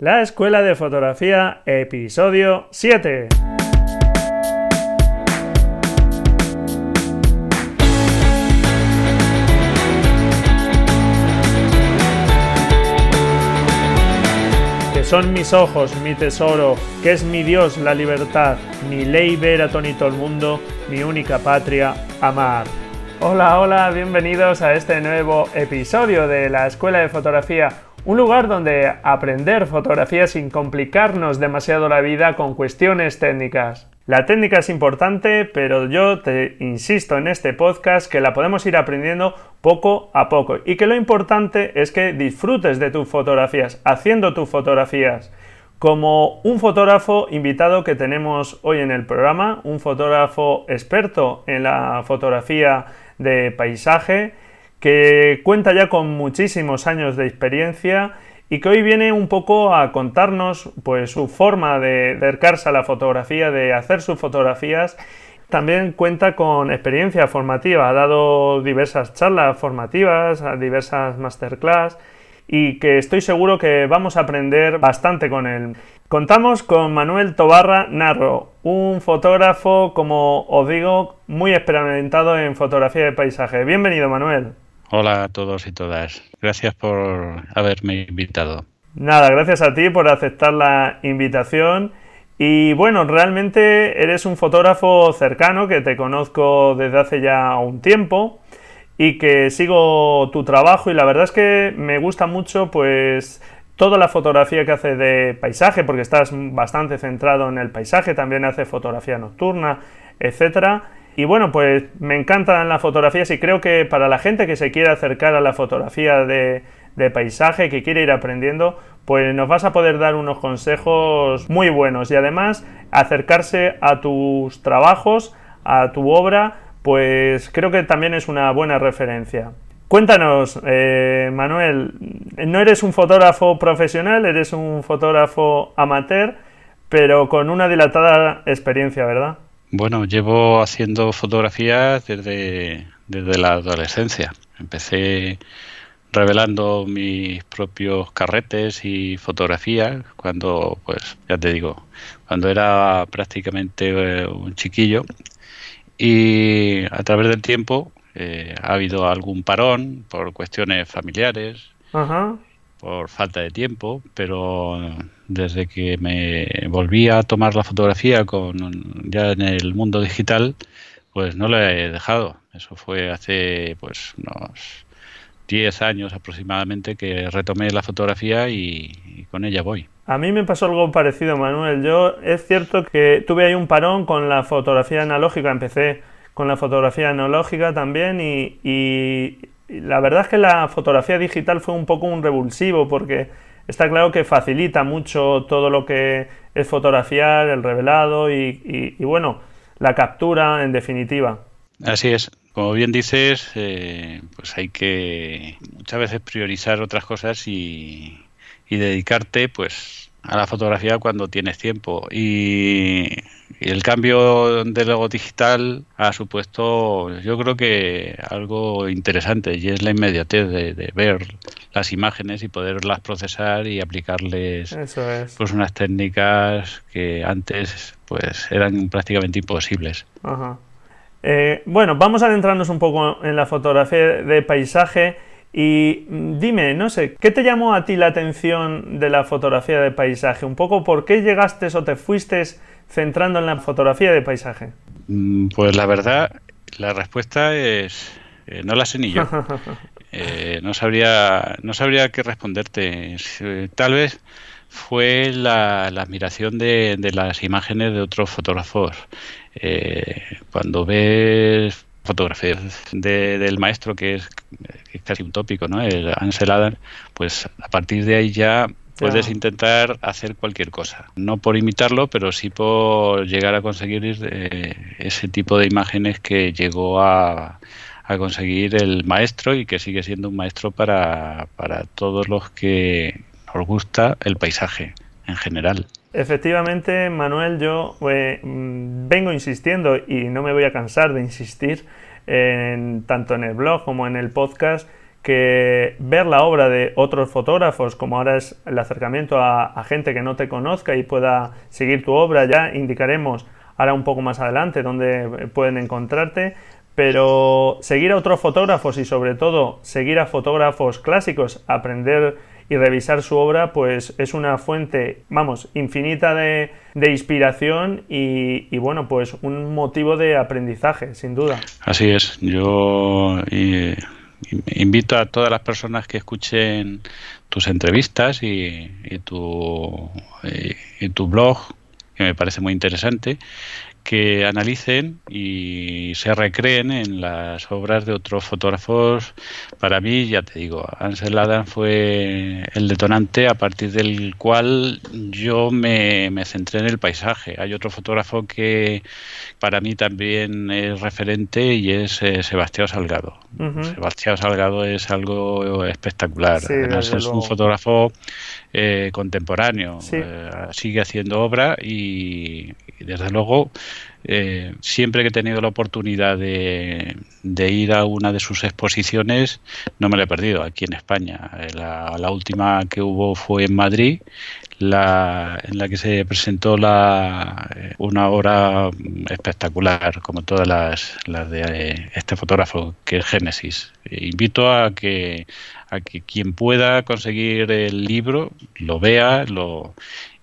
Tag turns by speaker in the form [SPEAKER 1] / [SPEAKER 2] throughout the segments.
[SPEAKER 1] La Escuela de Fotografía, episodio 7. Que son mis ojos, mi tesoro, que es mi Dios, la libertad, mi ley ver todo el mundo, mi única patria, amar. Hola, hola, bienvenidos a este nuevo episodio de la Escuela de Fotografía, un lugar donde aprender fotografía sin complicarnos demasiado la vida con cuestiones técnicas. La técnica es importante, pero yo te insisto en este podcast que la podemos ir aprendiendo poco a poco y que lo importante es que disfrutes de tus fotografías, haciendo tus fotografías. Como un fotógrafo invitado que tenemos hoy en el programa, un fotógrafo experto en la fotografía de paisaje, que cuenta ya con muchísimos años de experiencia y que hoy viene un poco a contarnos pues su forma de acercarse a la fotografía, de hacer sus fotografías. También cuenta con experiencia formativa, ha dado diversas charlas formativas, diversas masterclass y que estoy seguro que vamos a aprender bastante con él. Contamos con Manuel Tobarra Narro, un fotógrafo, como os digo, muy experimentado en fotografía de paisaje. Bienvenido, Manuel.
[SPEAKER 2] Hola a todos y todas. Gracias por haberme invitado.
[SPEAKER 1] Nada, gracias a ti por aceptar la invitación. Y bueno, realmente eres un fotógrafo cercano que te conozco desde hace ya un tiempo y que sigo tu trabajo y la verdad es que me gusta mucho pues toda la fotografía que hace de paisaje porque estás bastante centrado en el paisaje, también hace fotografía nocturna, etcétera y bueno, pues me encantan las fotografías y creo que para la gente que se quiere acercar a la fotografía de, paisaje, que quiere ir aprendiendo, pues nos vas a poder dar unos consejos muy buenos y además acercarse a tus trabajos, a tu obra, pues creo que también es una buena referencia. Cuéntanos, eh, Manuel, no eres un fotógrafo profesional, eres un fotógrafo amateur, pero con una dilatada experiencia, ¿verdad?
[SPEAKER 2] Bueno, llevo haciendo fotografías desde, desde la adolescencia. Empecé revelando mis propios carretes y fotografías cuando, pues, ya te digo, cuando era prácticamente eh, un chiquillo. Y a través del tiempo eh, ha habido algún parón por cuestiones familiares, por falta de tiempo, pero desde que me volví a tomar la fotografía con ya en el mundo digital, pues no la he dejado. Eso fue hace pues unos 10 años aproximadamente que retomé la fotografía y, con ella voy.
[SPEAKER 1] A mí me pasó algo parecido, Manuel. Yo es cierto que tuve ahí un parón con la fotografía analógica. Empecé con la fotografía analógica también y, y la verdad es que la fotografía digital fue un poco un revulsivo porque está claro que facilita mucho todo lo que es fotografiar, el revelado y, bueno, la captura en definitiva.
[SPEAKER 2] Así es. Como bien dices, eh, pues hay que muchas veces priorizar otras cosas y, y dedicarte pues a la fotografía cuando tienes tiempo. Y, el cambio de logo digital ha supuesto, yo creo que algo interesante y es la inmediatez de, ver las imágenes y poderlas procesar y aplicarles pues unas técnicas que antes pues eran prácticamente imposibles.
[SPEAKER 1] Eh, bueno, vamos a adentrarnos un poco en la fotografía de paisaje. Y mm, dime, no sé, ¿qué te llamó a ti la atención de la fotografía de paisaje? Un poco, ¿por qué llegaste o te fuiste centrando en la fotografía de paisaje?
[SPEAKER 2] Mm, pues la verdad, la respuesta es, eh, no la sé ni yo. Eh, no sabría, no sabría qué responderte. Eh, tal vez fue la, admiración de, de, las imágenes de otros fotógrafos. cuando ves fotografías del maestro que es, casi un tópico, ¿no? El Ansel Adams, pues a partir de ahí ya puedes intentar hacer cualquier cosa. No por imitarlo, pero sí por llegar a conseguir eh, ese tipo de imágenes que llegó a, a, conseguir el maestro y que sigue siendo un maestro para, para todos los que nos gusta el paisaje en general.
[SPEAKER 1] Efectivamente, Manuel, yo eh, mm, vengo insistiendo y no me voy a cansar de insistir en, tanto en el blog como en el podcast que ver la obra de otros fotógrafos, como ahora es el acercamiento a, gente que no te conozca y pueda seguir tu obra, ya indicaremos ahora un poco más adelante dónde pueden encontrarte, pero seguir a otros fotógrafos y sobre todo seguir a fotógrafos clásicos, aprender y revisar su obra, pues es una fuente, vamos, infinita de, inspiración y, bueno, pues un motivo de aprendizaje, sin duda.
[SPEAKER 2] Así es, yo invito a todas las personas que escuchen tus entrevistas y, tu, y tu blog, que me parece muy interesante, que analicen y se recreen en las obras de otros fotógrafos. Para mí, ya te digo, Ansel Adams fue el detonante a partir del cual yo me, centré en el paisaje. Hay otro fotógrafo que para mí también es referente y es eh, Sebastián Salgado. Sebastián Salgado es algo espectacular. es un fotógrafo eh, contemporáneo. Eh, sigue haciendo obra y desde luego eh, siempre que he tenido la oportunidad de, ir a una de sus exposiciones, no me la he perdido aquí en España. Eh, la, última que hubo fue en Madrid, la, en la que se presentó la, una obra espectacular, como todas las, las de este fotógrafo, que es Génesis. invito a que, a que quien pueda conseguir el libro lo vea lo,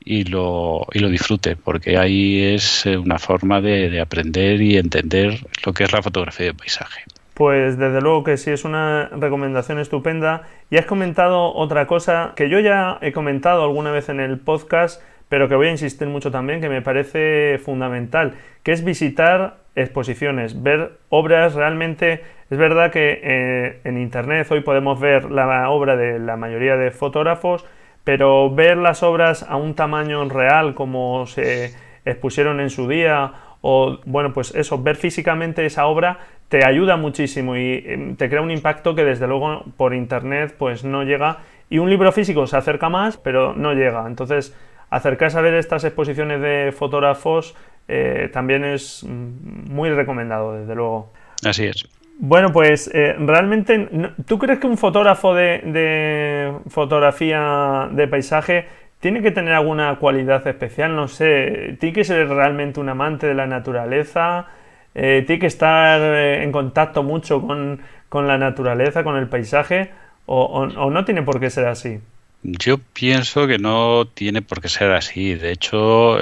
[SPEAKER 2] y lo, y lo disfrute, porque ahí es eh, una forma de, aprender y entender lo que es la fotografía de paisaje.
[SPEAKER 1] Pues desde luego que sí es una recomendación estupenda. Y has comentado otra cosa que yo ya he comentado alguna vez en el podcast, pero que voy a insistir mucho también, que me parece fundamental, que es visitar exposiciones, ver obras realmente. Es verdad que eh, en Internet hoy podemos ver la obra de la mayoría de fotógrafos, pero ver las obras a un tamaño real como se expusieron en su día o bueno pues eso ver físicamente esa obra te ayuda muchísimo y em, te crea un impacto que desde luego por internet pues no llega y un libro físico se acerca más pero no llega entonces acercarse a ver estas exposiciones de fotógrafos eh, también es muy recomendado desde luego
[SPEAKER 2] así es
[SPEAKER 1] bueno, pues eh, realmente, ¿tú crees que un fotógrafo de, fotografía de paisaje tiene que tener alguna cualidad especial? No sé, tiene que ser realmente un amante de la naturaleza, eh, tiene que estar en contacto mucho con, la naturaleza, con el paisaje, o, no tiene por qué ser así.
[SPEAKER 2] Yo pienso que no tiene por qué ser así. De hecho,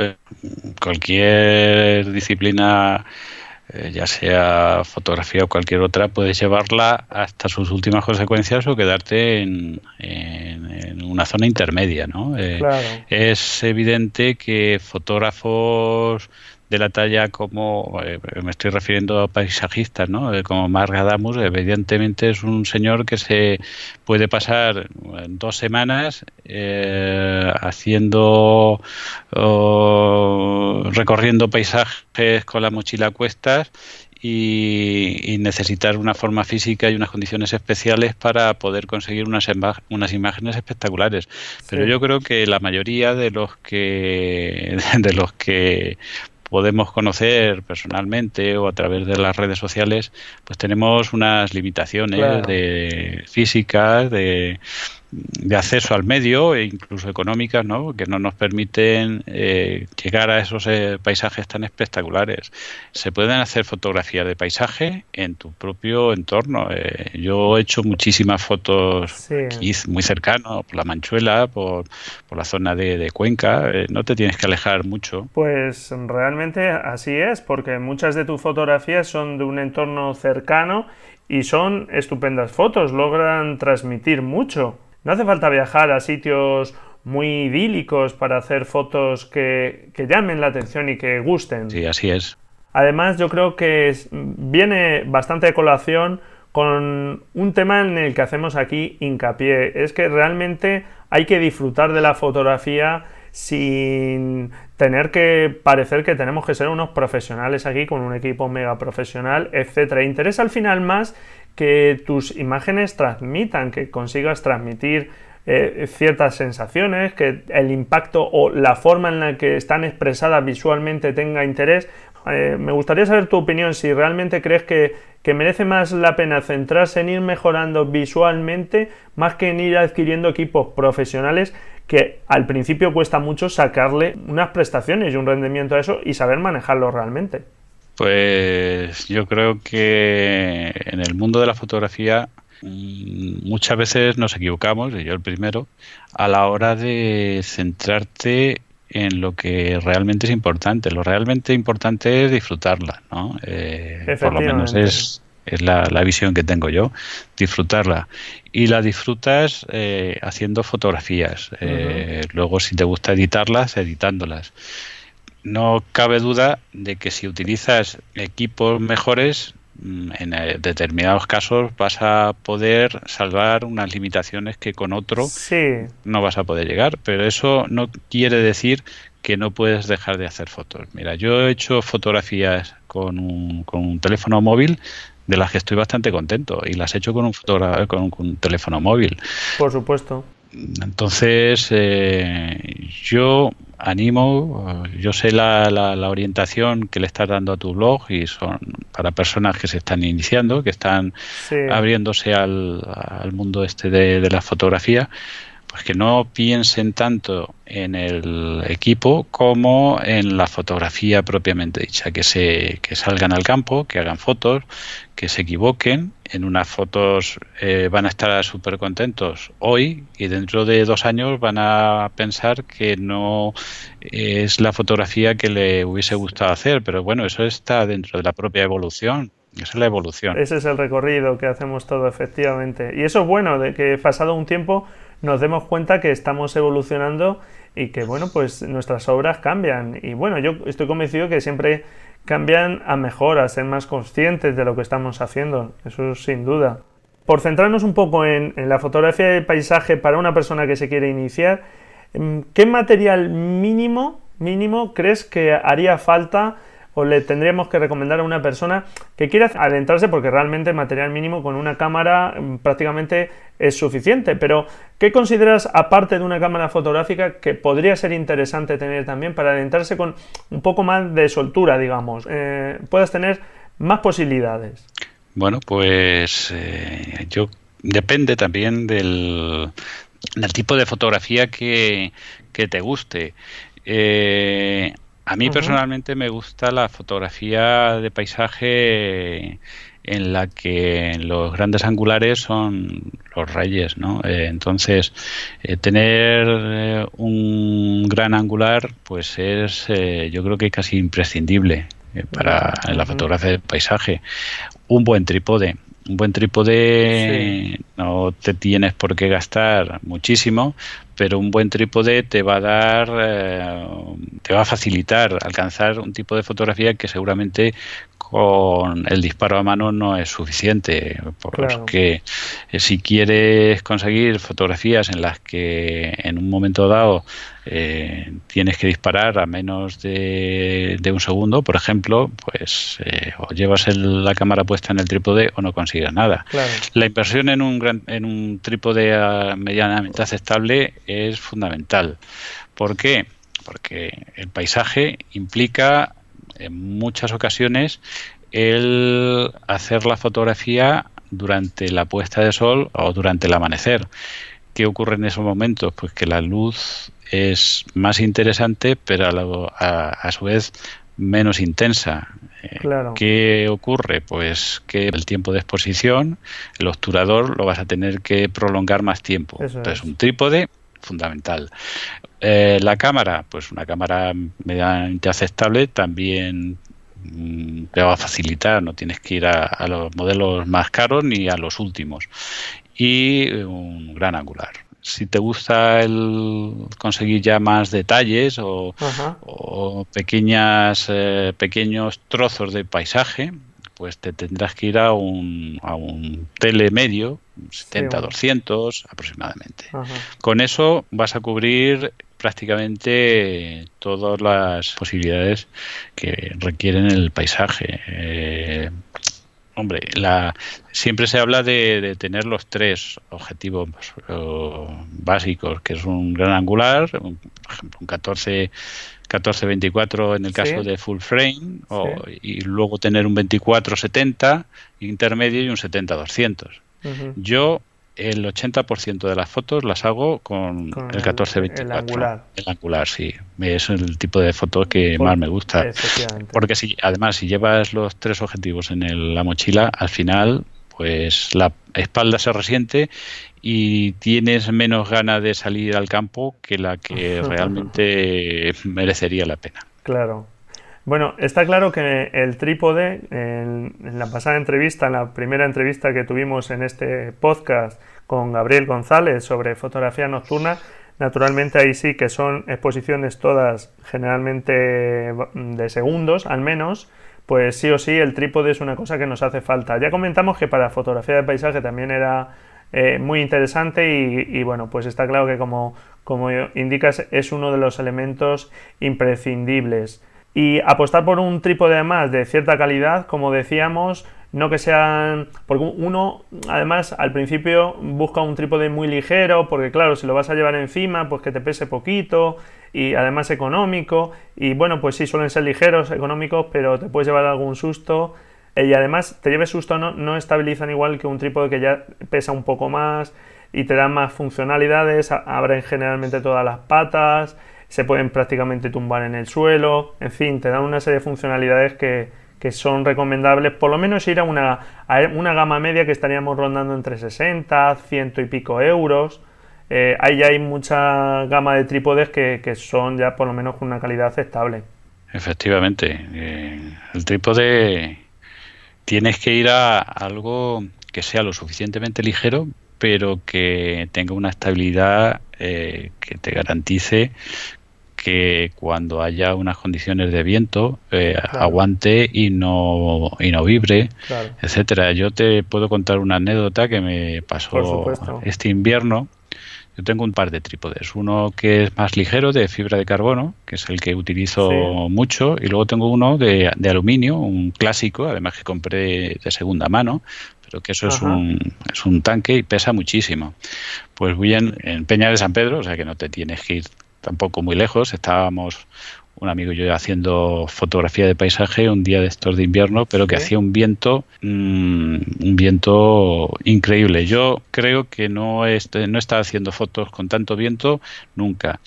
[SPEAKER 2] cualquier disciplina eh, ya sea fotografía o cualquier otra, puedes llevarla hasta sus últimas consecuencias o quedarte en, una zona intermedia. ¿no? Eh, es evidente que fotógrafos de la talla como, eh, me estoy refiriendo a paisajistas, ¿no? Eh, como Mark Adamus, evidentemente es un señor que se puede pasar dos semanas eh, haciendo, recorriendo paisajes con la mochila a cuestas y, necesitar una forma física y unas condiciones especiales para poder conseguir unas, unas imágenes espectaculares. Pero yo creo que la mayoría de los que de los que podemos conocer personalmente o a través de las redes sociales, pues tenemos unas limitaciones de físicas, de de acceso al medio e incluso económicas, ¿no? que no nos permiten eh, llegar a esos eh, paisajes tan espectaculares. Se pueden hacer fotografías de paisaje en tu propio entorno. Eh, yo he hecho muchísimas fotos muy cercano, por la Manchuela, por, por la zona de, de Cuenca. no te tienes que alejar mucho.
[SPEAKER 1] Pues realmente así es, porque muchas de tus fotografías son de un entorno cercano y son estupendas fotos, logran transmitir mucho. No hace falta viajar a sitios muy idílicos para hacer fotos que, llamen la atención y que gusten.
[SPEAKER 2] Sí, así es.
[SPEAKER 1] Además, yo creo que viene bastante de colación con un tema en el que hacemos aquí hincapié. Es que realmente hay que disfrutar de la fotografía sin tener que parecer que tenemos que ser unos profesionales aquí con un equipo mega profesional, etcétera. Interesa al final más que tus imágenes transmitan, que consigas transmitir eh, ciertas sensaciones, que el impacto o la forma en la que están expresadas visualmente tenga interés. Eh, me gustaría saber tu opinión, si realmente crees que, que merece más la pena centrarse en ir mejorando visualmente más que en ir adquiriendo equipos profesionales que al principio cuesta mucho sacarle unas prestaciones y un rendimiento a eso y saber manejarlo realmente.
[SPEAKER 2] Pues yo creo que en el mundo de la fotografía mm, muchas veces nos equivocamos, y yo el primero, a la hora de centrarte en lo que realmente es importante. Lo realmente importante es disfrutarla, ¿no? Eh, por lo menos es, es la, visión que tengo yo, disfrutarla. Y la disfrutas eh, haciendo fotografías. Eh, luego, si te gusta editarlas, editándolas. No cabe duda de que si utilizas equipos mejores, mm, en determinados casos vas a poder salvar unas limitaciones que con otro no vas a poder llegar, pero eso no quiere decir que no puedes dejar de hacer fotos. Mira, yo he hecho fotografías con un, con un teléfono móvil de las que estoy bastante contento y las he hecho con un, con un teléfono móvil.
[SPEAKER 1] Por supuesto.
[SPEAKER 2] Entonces, eh, yo animo, yo sé la, la, orientación que le estás dando a tu blog y son para personas que se están iniciando, que están abriéndose al, al, mundo este de, de la fotografía pues que no piensen tanto en el equipo como en la fotografía propiamente dicha, que se que salgan al campo, que hagan fotos, que se equivoquen, en unas fotos eh, van a estar súper contentos hoy y dentro de dos años van a pensar que no es la fotografía que le hubiese gustado hacer, pero bueno, eso está dentro de la propia evolución. Esa es la evolución.
[SPEAKER 1] Ese es el recorrido que hacemos todo, efectivamente. Y eso es bueno, de que pasado un tiempo nos demos cuenta que estamos evolucionando y que, bueno, pues nuestras obras cambian. Y bueno, yo estoy convencido que siempre cambian a mejor, a ser más conscientes de lo que estamos haciendo, eso sin duda. Por centrarnos un poco en, la fotografía de paisaje para una persona que se quiere iniciar, ¿qué material mínimo, mínimo crees que haría falta o le tendríamos que recomendar a una persona que quiera adentrarse porque realmente material mínimo con una cámara mm, prácticamente es suficiente. Pero, ¿qué consideras aparte de una cámara fotográfica que podría ser interesante tener también para adentrarse con un poco más de soltura, digamos? Eh, puedas tener más posibilidades.
[SPEAKER 2] Bueno, pues eh, yo depende también del, del, tipo de fotografía que, que te guste. Eh, a mí personalmente me gusta la fotografía de paisaje en la que los grandes angulares son los reyes, ¿no? Eh, entonces, eh, tener eh, un gran angular, pues es, yo creo que casi imprescindible para la fotografía de paisaje. Un buen trípode, un buen trípode no te tienes por qué gastar muchísimo, pero un buen trípode te va a dar, eh, te va a facilitar alcanzar un tipo de fotografía que seguramente con el disparo a mano no es suficiente, porque si quieres conseguir fotografías en las que en un momento dado eh, tienes que disparar a menos de, un segundo, por ejemplo, pues eh, o llevas la cámara puesta en el trípode o no consigues nada. La inversión en un, gran, en un trípode ah, medianamente aceptable es fundamental. ¿Por qué? Porque el paisaje implica en muchas ocasiones el hacer la fotografía durante la puesta de sol o durante el amanecer. ¿Qué ocurre en esos momentos? Pues que la luz es más interesante, pero a, su vez menos intensa. Eh, ¿Qué ocurre? Pues que el tiempo de exposición, el obturador lo vas a tener que prolongar más tiempo. Entonces, un trípode fundamental. Eh, la cámara, pues una cámara medianamente aceptable, también mm, te va a facilitar, no tienes que ir a, los modelos más caros ni a los últimos. Y un gran angular. Si te gusta el conseguir ya más detalles o, pequeñas, eh, pequeños trozos de paisaje, pues te tendrás que ir a un, a un tele medio, 70-200 aproximadamente. Con eso vas a cubrir prácticamente todas las posibilidades que requieren el paisaje. Eh, hombre, la, siempre se habla de, tener los tres objetivos básicos, que es un gran angular, por ejemplo, un 14 14-24 en el caso de full frame y luego tener un 24-70 intermedio y un 70-200. Yo el 80% de las fotos las hago con, el 14-24. El angular. El angular, sí. Es el tipo de fotos que más me gusta. Porque si, además, si llevas los tres objetivos en la mochila, al final, pues la espalda se resiente y tienes menos ganas de salir al campo que la que realmente merecería la pena.
[SPEAKER 1] Claro. Bueno, está claro que el trípode, en, la pasada entrevista, en la primera entrevista que tuvimos en este podcast con Gabriel González sobre fotografía nocturna, naturalmente ahí sí que son exposiciones todas generalmente de segundos al menos, pues sí o sí el trípode es una cosa que nos hace falta. Ya comentamos que para fotografía de paisaje también era eh, muy interesante y, bueno, pues está claro que como, como indicas es uno de los elementos imprescindibles. Y apostar por un trípode además de cierta calidad, como decíamos, no que sean. Porque uno, además, al principio busca un trípode muy ligero, porque claro, si lo vas a llevar encima, pues que te pese poquito y además económico. Y bueno, pues sí, suelen ser ligeros, económicos, pero te puedes llevar algún susto. Eh, y además, te lleves susto no, no estabilizan igual que un trípode que ya pesa un poco más y te da más funcionalidades, abren generalmente todas las patas se pueden prácticamente tumbar en el suelo, en fin, te dan una serie de funcionalidades que, son recomendables, por lo menos ir a una, una gama media que estaríamos rondando entre 60, 100 y pico euros. Eh, ahí ya hay mucha gama de trípodes que, son ya por lo menos con una calidad aceptable.
[SPEAKER 2] Efectivamente, eh, el trípode tienes que ir a algo que sea lo suficientemente ligero, pero que tenga una estabilidad eh, que te garantice que cuando haya unas condiciones de viento eh, aguante y no y no vibre, etcétera. Yo te puedo contar una anécdota que me pasó este invierno. Yo tengo un par de trípodes, uno que es más ligero de fibra de carbono, que es el que utilizo mucho, y luego tengo uno de, aluminio, un clásico, además que compré de segunda mano, pero que eso es un, es un tanque y pesa muchísimo. Pues voy en, en Peña de San Pedro, o sea que no te tienes que ir tampoco muy lejos. Estábamos un amigo y yo haciendo fotografía de paisaje un día de estos de invierno, pero que hacía un viento, mm, un viento increíble. Yo creo que no, este, no estaba haciendo fotos con tanto viento nunca.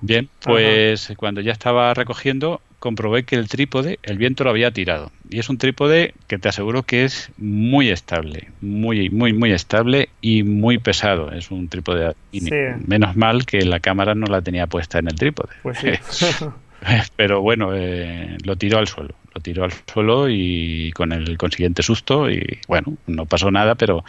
[SPEAKER 2] Bien, pues cuando ya estaba recogiendo, comprobé que el trípode, el viento lo había tirado. Y es un trípode que te aseguro que es muy estable, muy, muy, muy estable y muy pesado. Es un trípode. Menos mal que la cámara no la tenía puesta en el trípode. Pues Pero bueno, eh, lo tiró al suelo. Lo tiró al suelo y con el consiguiente susto. Y bueno, no pasó nada, pero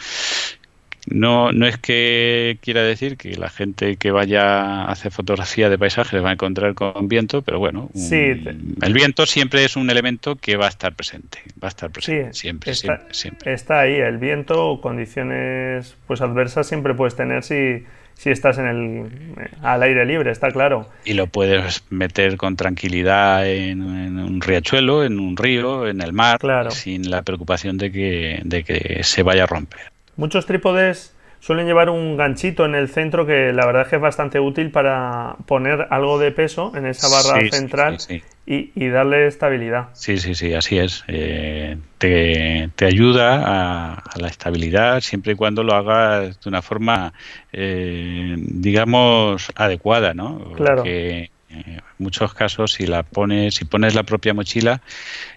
[SPEAKER 2] no, no es que quiera decir que la gente que vaya a hacer fotografía de paisajes va a encontrar con viento, pero bueno, el viento siempre es un elemento que va a estar presente, va a estar presente siempre,
[SPEAKER 1] está,
[SPEAKER 2] siempre,
[SPEAKER 1] Está ahí, el viento, condiciones pues adversas siempre puedes tener si, si estás en el al aire libre, está claro.
[SPEAKER 2] Y lo puedes meter con tranquilidad en, un riachuelo, en un río, en el mar, sin la preocupación de que, de que se vaya a romper.
[SPEAKER 1] Muchos trípodes suelen llevar un ganchito en el centro que la verdad es que es bastante útil para poner algo de peso en esa barra central Y, darle estabilidad.
[SPEAKER 2] Sí, sí, sí, así es. Eh, te, ayuda a, la estabilidad siempre y cuando lo hagas de una forma, eh, digamos, adecuada, ¿no?
[SPEAKER 1] Claro.
[SPEAKER 2] Porque, eh, en muchos casos si la pones si pones la propia mochila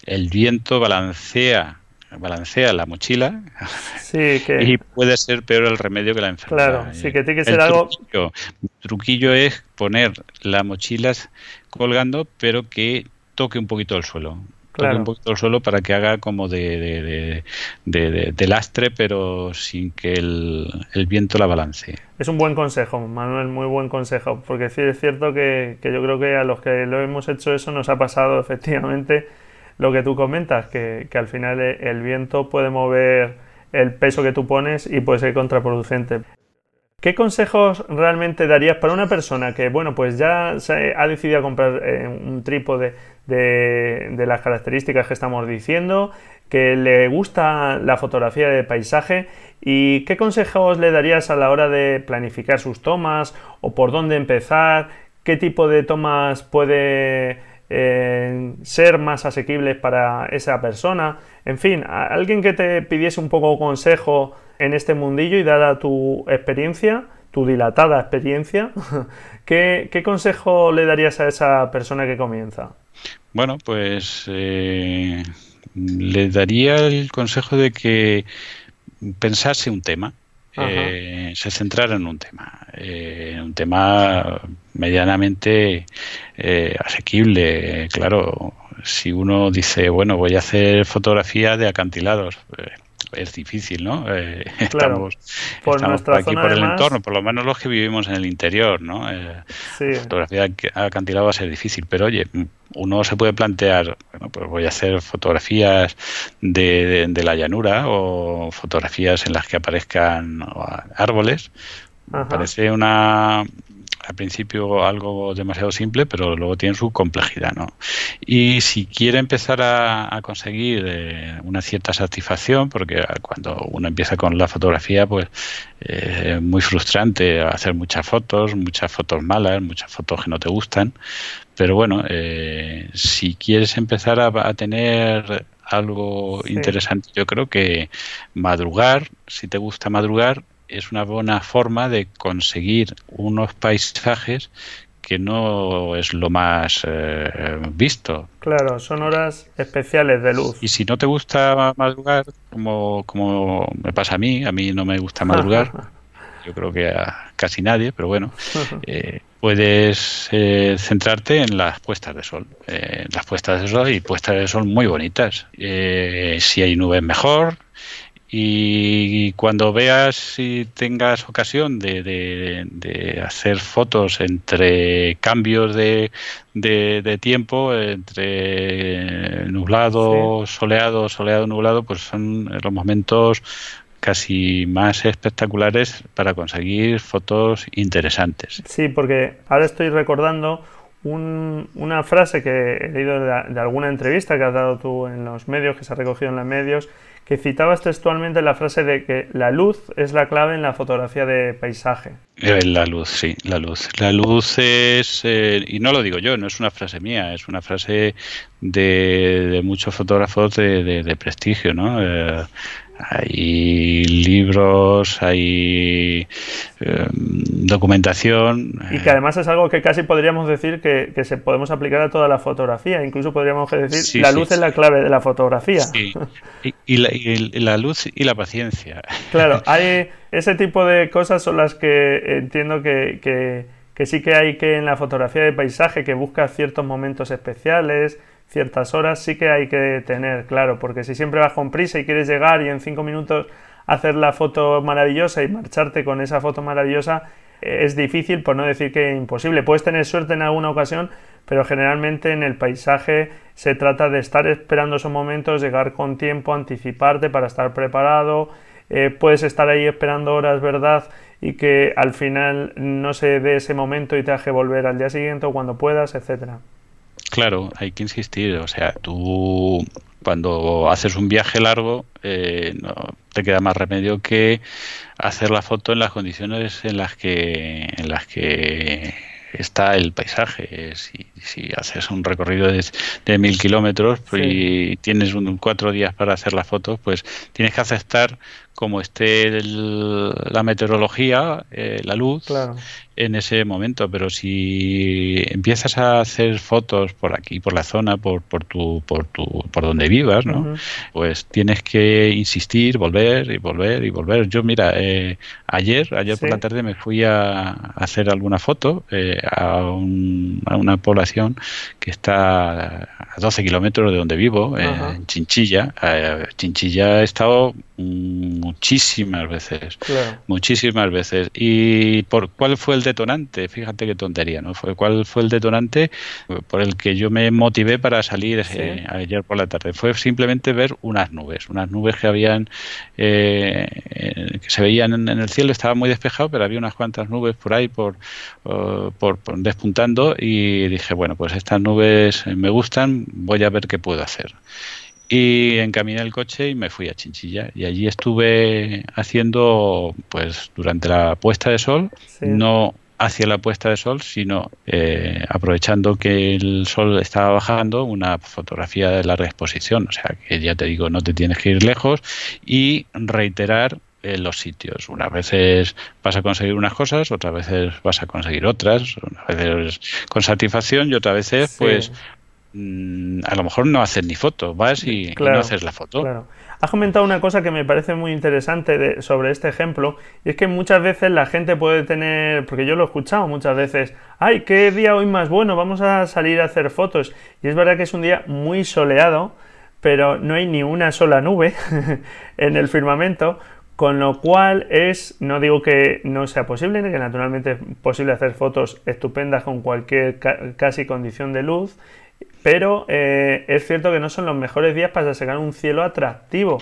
[SPEAKER 2] el viento balancea balancea la mochila y puede ser peor el remedio que la enfermedad.
[SPEAKER 1] Claro, sí que tiene que ser algo...
[SPEAKER 2] Truquillo, truquillo es poner la mochila colgando, pero que toque un poquito el suelo. Toque un poquito el suelo para que haga como de, de, lastre, pero sin que el, el, viento la balance.
[SPEAKER 1] Es un buen consejo, Manuel, muy buen consejo, porque sí es cierto que, que yo creo que a los que lo hemos hecho eso nos ha pasado efectivamente lo que tú comentas, que, al final el viento puede mover el peso que tú pones y puede ser contraproducente. ¿Qué consejos realmente darías para una persona que, bueno, pues ya se ha decidido comprar eh, un trípode de, de, las características que estamos diciendo, que le gusta la fotografía de paisaje y qué consejos le darías a la hora de planificar sus tomas o por dónde empezar? qué tipo de tomas puede ser más asequibles para esa persona. En fin, alguien que te pidiese un poco consejo en este mundillo y dada tu experiencia, tu dilatada experiencia, ¿qué, consejo le darías a esa persona que comienza?
[SPEAKER 2] Bueno, pues eh, le daría el consejo de que pensase un tema, eh, se centrara en un tema, eh, un tema medianamente asequible. Claro, si uno dice, bueno, voy a hacer fotografía de acantilados, es difícil, ¿no? Eh, estamos, por aquí por el entorno, por lo menos los que vivimos en el interior, ¿no? Eh, sí. Fotografía acantilado va a ser difícil, pero oye, uno se puede plantear, bueno, pues voy a hacer fotografías de, de, la llanura o fotografías en las que aparezcan árboles. Parece una, al principio algo demasiado simple, pero luego tiene su complejidad, ¿no? Y si quiere empezar a, conseguir eh, una cierta satisfacción, porque cuando uno empieza con la fotografía, pues eh, es muy frustrante hacer muchas fotos, muchas fotos malas, muchas fotos que no te gustan, pero bueno, eh, si quieres empezar a, tener algo interesante, yo creo que madrugar, si te gusta madrugar, es una buena forma de conseguir unos paisajes que no es lo más eh, visto.
[SPEAKER 1] Claro, son horas especiales de luz.
[SPEAKER 2] Y si no te gusta madrugar, como, como me pasa a mí, a mí no me gusta madrugar, yo creo que a casi nadie, pero bueno, eh, puedes eh, centrarte en las puestas de sol. las puestas de sol y puestas de sol muy bonitas. si hay nubes mejor, y cuando veas y tengas ocasión de, de, hacer fotos entre cambios de, de tiempo, entre nublado, soleado, soleado, nublado, pues son los momentos casi más espectaculares para conseguir fotos interesantes.
[SPEAKER 1] Sí, porque ahora estoy recordando una frase que he leído de, de, alguna entrevista que has dado tú en los medios, que se ha recogido en los medios, que citabas textualmente la frase de que la luz es la clave en la fotografía de paisaje.
[SPEAKER 2] Eh, la luz, sí, la luz. La luz es, eh, y no lo digo yo, no es una frase mía, es una frase de, muchos fotógrafos de, prestigio, ¿no? Eh, hay libros, hay em, documentación.
[SPEAKER 1] Y que además es algo que casi podríamos decir que, se podemos aplicar a toda la fotografía. Incluso podríamos decir la luz es la clave de la fotografía.
[SPEAKER 2] Y, la, luz y la paciencia.
[SPEAKER 1] Claro, hay ese tipo de cosas son las que entiendo que, que, que sí que hay que en la fotografía de paisaje que busca ciertos momentos especiales ciertas horas sí que hay que tener, claro, porque si siempre vas con prisa y quieres llegar y en cinco minutos hacer la foto maravillosa y marcharte con esa foto maravillosa, eh, es difícil, por no decir que imposible. Puedes tener suerte en alguna ocasión, pero generalmente en el paisaje se trata de estar esperando esos momentos, llegar con tiempo, anticiparte para estar preparado. Eh, puedes estar ahí esperando horas, ¿verdad? Y que al final no se dé ese momento y te hace volver al día siguiente o cuando puedas, etcétera.
[SPEAKER 2] Claro, hay que insistir. O sea, tú cuando haces un viaje largo eh, no te queda más remedio que hacer la foto en las condiciones en las que en las que está el paisaje. Si, si haces un recorrido de, mil kilómetros y tienes un, cuatro días para hacer la foto, pues tienes que aceptar como esté la meteorología, eh, la luz, en ese momento. Pero si empiezas a hacer fotos por aquí, por la zona, por, por, tu, por, tu, por donde vivas, ¿no? pues tienes que insistir, volver y volver y volver. Yo, mira, eh, ayer, ayer por la tarde me fui a, hacer alguna foto eh, a, a, una población que está a 12 kilómetros de donde vivo, en Chinchilla. Chinchilla he estado muchísimas veces, muchísimas veces. ¿Y por cuál fue el detonante? Fíjate qué tontería, ¿no? Fue, ¿Cuál fue el detonante por el que yo me motivé para salir eh, ayer por la tarde? Fue simplemente ver unas nubes, unas nubes que habían, eh, que se veían en, el cielo, estaba muy despejado, pero había unas cuantas nubes por ahí, por, por despuntando, y dije, bueno, pues estas nubes me gustan, voy a ver qué puedo hacer y encaminé el coche y me fui a Chinchilla y allí estuve haciendo pues durante la puesta de sol no hacia la puesta de sol, sino eh, aprovechando que el sol estaba bajando, una fotografía de larga exposición. O sea, que ya te digo, no te tienes que ir lejos y reiterar en los sitios. Unas veces vas a conseguir unas cosas, otras veces vas a conseguir otras, unas veces con satisfacción y otras veces, pues, a lo mejor no haces ni foto, vas y, no haces la foto.
[SPEAKER 1] Claro. Has comentado una cosa que me parece muy interesante sobre este ejemplo, y es que muchas veces la gente puede tener, porque yo lo he escuchado muchas veces, ay, qué día hoy más bueno, vamos a salir a hacer fotos. Y es verdad que es un día muy soleado, pero no hay ni una sola nube en el firmamento, con lo cual es, no digo que no sea posible, que naturalmente es posible hacer fotos estupendas con cualquier casi condición de luz, pero eh, es cierto que no son los mejores días para sacar un cielo atractivo,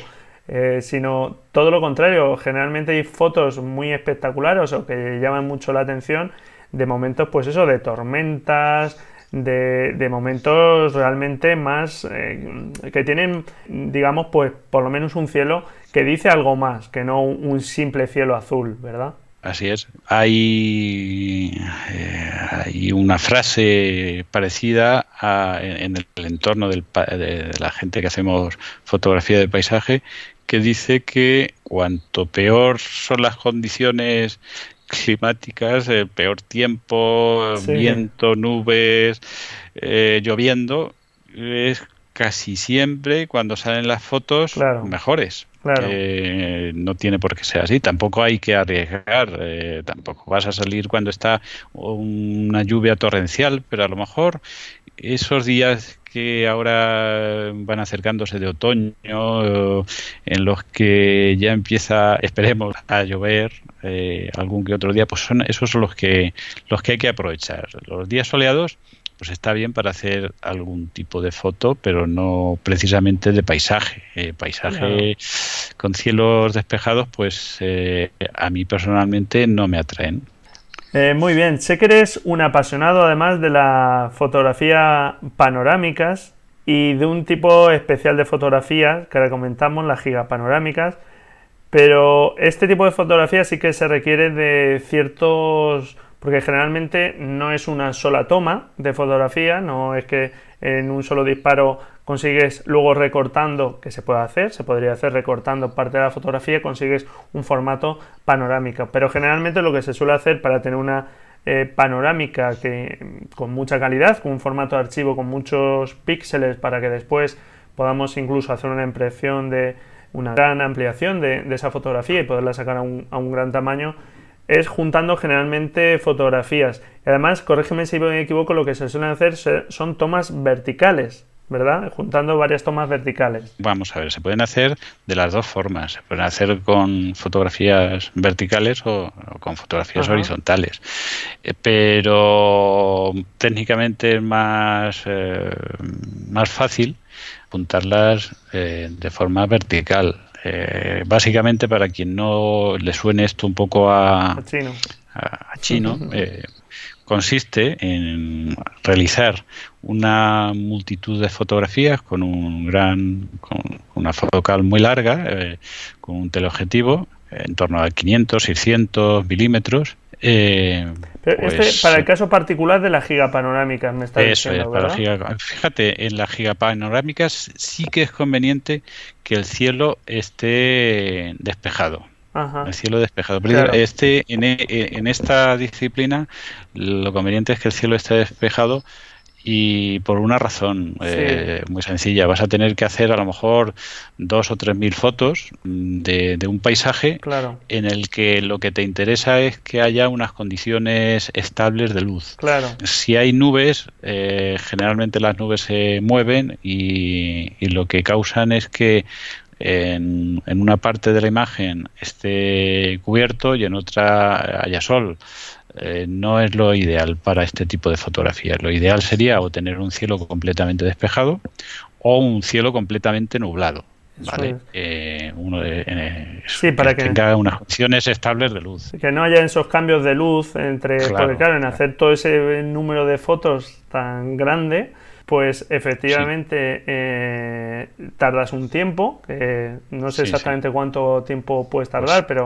[SPEAKER 1] eh, sino todo lo contrario. Generalmente hay fotos muy espectaculares o que llaman mucho la atención de momentos, pues eso, de tormentas, de, momentos realmente más eh, que tienen, digamos, pues por lo menos un cielo que dice algo más que no un simple cielo azul, ¿verdad?
[SPEAKER 2] Así es. Hay, eh, hay una frase parecida en el entorno del, de la gente que hacemos fotografía de paisaje que dice que cuanto peor son las condiciones climáticas, el peor tiempo, viento, nubes, eh, lloviendo, es casi siempre cuando salen las fotos mejores. Eh, no tiene por qué ser así. Tampoco hay que arriesgar. Eh, tampoco vas a salir cuando está una lluvia torrencial, pero a lo mejor esos días que ahora van acercándose de otoño, en los que ya empieza, esperemos, a llover eh, algún que otro día, pues son esos son los que los que hay que aprovechar. Los días soleados pues está bien para hacer algún tipo de foto, pero no precisamente de paisaje. Eh, paisaje con cielos despejados, pues eh, a mí personalmente no me atraen.
[SPEAKER 1] Eh, muy bien, sé que eres un apasionado además de la fotografía panorámicas y de un tipo especial de fotografía que ahora comentamos, las gigapanorámicas, pero este tipo de fotografía sí que se requiere de ciertos porque generalmente no es una sola toma de fotografía, no es que en un solo disparo consigues luego recortando, que se puede hacer, se podría hacer recortando parte de la fotografía, consigues un formato panorámico, pero generalmente lo que se suele hacer para tener una eh, panorámica que, con mucha calidad, con un formato de archivo con muchos píxeles para que después podamos incluso hacer una impresión de una gran ampliación de, esa fotografía y poderla sacar a un gran tamaño, es juntando generalmente fotografías. Y además, corrígeme si me equivoco, lo que se suelen hacer son tomas verticales, ¿verdad? Juntando varias tomas verticales.
[SPEAKER 2] Vamos a ver, se pueden hacer de las dos formas. Se pueden hacer con fotografías verticales o, con fotografías horizontales. Eh, pero técnicamente es más, eh, más fácil juntarlas eh, de forma vertical. Eh, básicamente, para quien no le suene esto un poco a, chino, eh, consiste en realizar una multitud de fotografías con un gran, con una focal muy larga, eh, con un teleobjetivo en torno a 500, 600 milímetros
[SPEAKER 1] eh, este, pues, para el caso particular de las gigapanorámicas, me está diciendo,
[SPEAKER 2] Fíjate, en las gigapanorámicas sí que es conveniente que el cielo esté despejado. El cielo despejado. Este, en, en esta disciplina, lo conveniente es que el cielo esté despejado y por una razón eh, muy sencilla. Vas a tener que hacer a lo mejor dos o tres mil fotos de, un paisaje en el que lo que te interesa es que haya unas condiciones estables de luz.
[SPEAKER 1] Claro.
[SPEAKER 2] Si hay nubes, eh, generalmente las nubes se mueven y, y lo que causan es que en, en, una parte de la imagen esté cubierto y en otra haya sol. Eh, no es lo ideal para este tipo de fotografías. Lo ideal sería o tener un cielo completamente despejado o un cielo completamente nublado. ¿vale? Eh, uno eh,
[SPEAKER 1] sí, para que,
[SPEAKER 2] tenga unas condiciones estables de luz.
[SPEAKER 1] Que no haya esos cambios de luz entre. porque, claro, en hacer todo ese número de fotos tan grande, pues efectivamente tardas un tiempo, que no sé exactamente cuánto tiempo puedes tardar, pues pero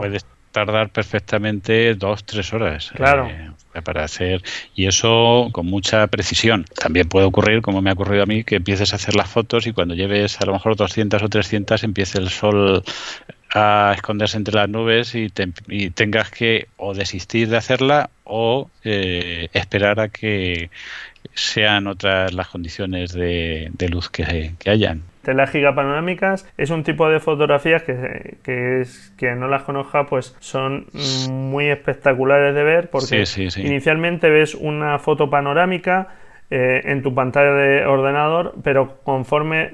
[SPEAKER 2] tardar perfectamente dos, tres horas.
[SPEAKER 1] Claro.
[SPEAKER 2] Eh, para hacer y eso con mucha precisión. También puede ocurrir, como me ha ocurrido a mí, que empieces a hacer las fotos y cuando lleves a lo mejor 200 o 300 empiece el sol a esconderse entre las nubes y, tengas que o desistir de hacerla o eh, esperar a que sean otras las condiciones de, luz que, que hayan.
[SPEAKER 1] Telas gigapanorámicas es un tipo de fotografías que, que es que no las conozca pues son muy espectaculares de ver porque inicialmente ves una foto panorámica eh, en tu pantalla de ordenador, pero conforme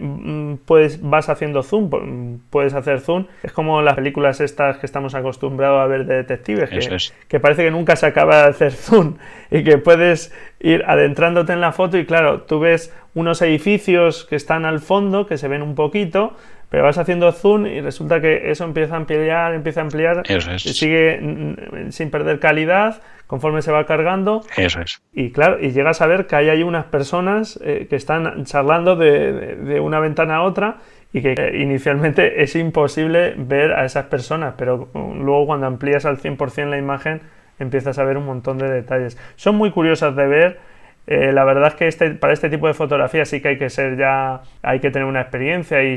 [SPEAKER 1] puedes, vas haciendo zoom, puedes hacer zoom, es como las películas estas que estamos acostumbrados a ver de detectives, que, que parece que nunca se acaba de hacer zoom y que puedes ir adentrándote en la foto y claro, tú ves unos edificios que están al fondo, que se ven un poquito, pero vas haciendo zoom y resulta que eso empieza a ampliar, empieza a ampliar, y sigue mm, sin perder calidad conforme se va cargando.
[SPEAKER 2] Eso es.
[SPEAKER 1] Y claro, y llegas a ver que hay ahí unas personas eh, que están charlando de, una ventana a otra y que eh, inicialmente es imposible ver a esas personas, pero mm, luego cuando amplías al 100% la imagen empiezas a ver un montón de detalles. Son muy curiosas de ver eh, la verdad es que este, para este tipo de fotografía sí que hay que ser ya, hay que tener una experiencia y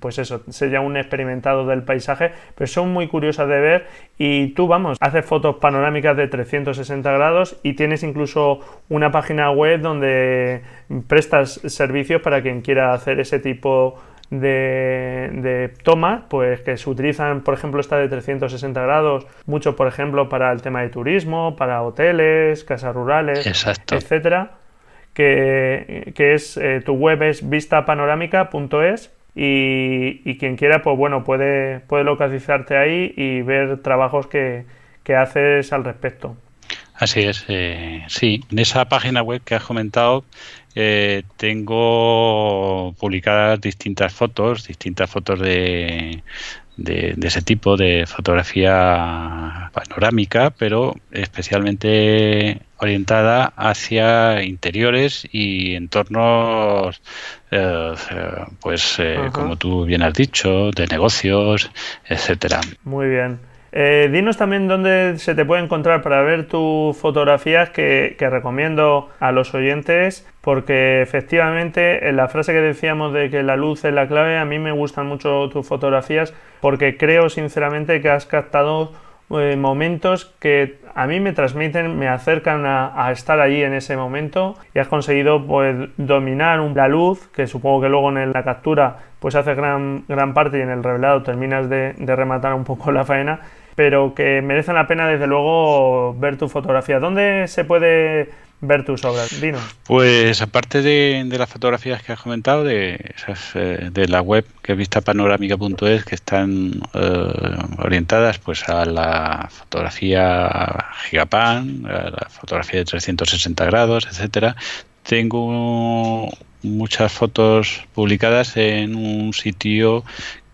[SPEAKER 1] pues eso, ser ya un experimentado del paisaje, pero son muy curiosas de ver y tú vamos, haces fotos panorámicas de 360 grados y tienes incluso una página web donde prestas servicios para quien quiera hacer ese tipo de de, de tomas, pues que se utilizan, por ejemplo, esta de 360 grados, mucho, por ejemplo, para el tema de turismo, para hoteles, casas rurales, etcétera. Que, que es eh, tu web es vistapanorámica.es y, y, quien quiera, pues bueno, puede, puede localizarte ahí y ver trabajos que, que haces al respecto.
[SPEAKER 2] Así es, eh, sí. En esa página web que has comentado eh, tengo publicadas distintas fotos, distintas fotos de, de, ese tipo de fotografía panorámica, pero especialmente orientada hacia interiores y entornos, eh, pues como tú bien has dicho, de negocios, etcétera.
[SPEAKER 1] Muy bien. Eh, dinos también dónde se te puede encontrar para ver tus fotografías que, recomiendo a los oyentes porque efectivamente en la frase que decíamos de que la luz es la clave, a mí me gustan mucho tus fotografías porque creo sinceramente que has captado eh, momentos que a mí me transmiten, me acercan a, estar allí en ese momento y has conseguido pues dominar la luz, que supongo que luego en la captura pues hace gran, gran parte y en el revelado terminas de rematar un poco la faena pero que merecen la pena desde luego ver tu fotografía. ¿Dónde se puede ver tus obras?
[SPEAKER 2] Pues aparte de, las fotografías que has comentado, de, eh, de la web que es vistapanorámica.es, que están eh, orientadas pues a la fotografía gigapan, a la fotografía de 360 grados, etcétera, tengo muchas fotos publicadas en un sitio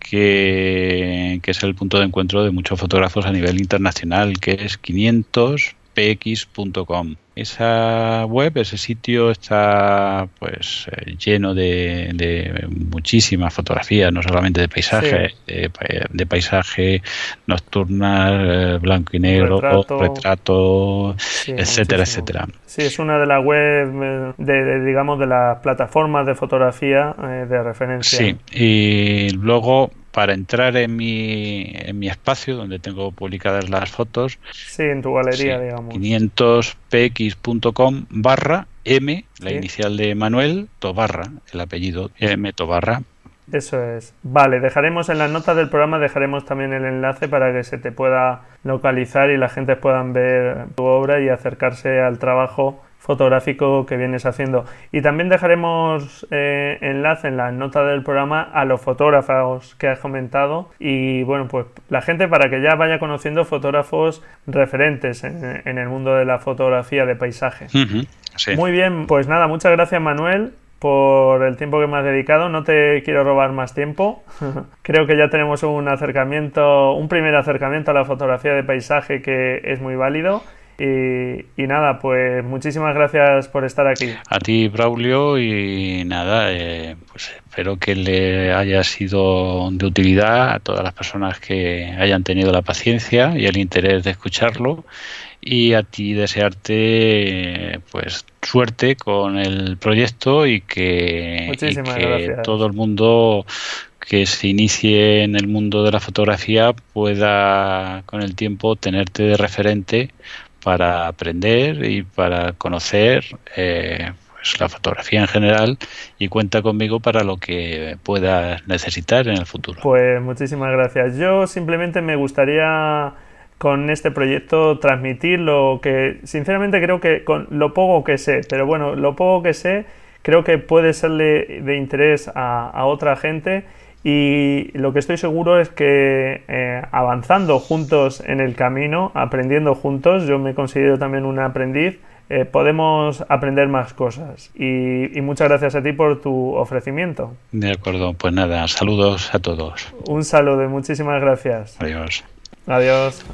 [SPEAKER 2] que, es el punto de encuentro de muchos fotógrafos a nivel internacional, que es 500px.com. Esa web, ese sitio está pues eh, lleno de, muchísimas fotografías, no solamente de paisaje, de, paisaje nocturna, eh, blanco y negro, retrato, etcétera, etcétera.
[SPEAKER 1] Sí, es una de las webs eh, de, digamos de las plataformas de fotografía de referencia.
[SPEAKER 2] Sí, y luego para entrar en mi, en mi espacio donde tengo publicadas las fotos.
[SPEAKER 1] Sí, en tu galería, digamos.
[SPEAKER 2] 500px.com barra M, la inicial de Manuel, Tobarra, el apellido M Tobarra.
[SPEAKER 1] Eso es. Vale, dejaremos en las notas del programa, dejaremos también el enlace para que se te pueda localizar y la gente pueda ver tu obra y acercarse al trabajo fotográfico que vienes haciendo. Y también dejaremos eh, enlace en la nota del programa a los fotógrafos que has comentado y bueno, pues la gente para que ya vaya conociendo fotógrafos referentes en, el mundo de la fotografía de paisaje. Muy bien, pues nada, muchas gracias Manuel por el tiempo que me has dedicado. No te quiero robar más tiempo. Creo que ya tenemos un acercamiento, un primer acercamiento a la fotografía de paisaje que es muy válido Y, nada, pues muchísimas gracias por estar aquí.
[SPEAKER 2] A ti, Braulio, y nada, eh, pues espero que le haya sido de utilidad a todas las personas que hayan tenido la paciencia y el interés de escucharlo y a ti desearte pues suerte con el proyecto y que, todo el mundo que se inicie en el mundo de la fotografía pueda con el tiempo tenerte de referente para aprender y para conocer eh, pues, la fotografía en general y cuenta conmigo para lo que puedas necesitar en el futuro.
[SPEAKER 1] Pues muchísimas gracias. Yo simplemente me gustaría con este proyecto transmitir lo que sinceramente creo que con lo poco que sé, pero bueno, lo poco que sé creo que puede serle de interés a, otra gente y lo que estoy seguro es que eh, avanzando juntos en el camino, aprendiendo juntos, yo me considero también un aprendiz, eh, podemos aprender más cosas. Y, y, muchas gracias a ti por tu ofrecimiento.
[SPEAKER 2] De acuerdo, pues nada, saludos a todos.
[SPEAKER 1] Un saludo y muchísimas gracias.
[SPEAKER 2] Adiós.
[SPEAKER 1] Adiós.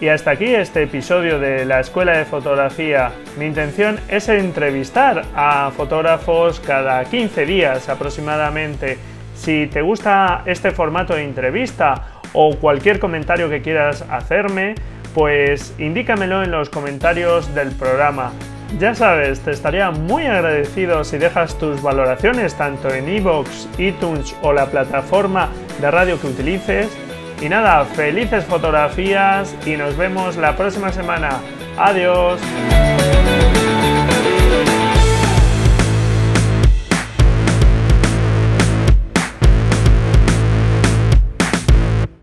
[SPEAKER 1] Y hasta aquí este episodio de la Escuela de Fotografía. Mi intención es entrevistar a fotógrafos cada 15 días aproximadamente. Si te gusta este formato de entrevista o cualquier comentario que quieras hacerme, pues indícamelo en los comentarios del programa. Ya sabes, te estaría muy agradecido si dejas tus valoraciones tanto en iVoox, iTunes o la plataforma de radio que utilices y nada, felices fotografías y nos vemos la próxima semana. Adiós.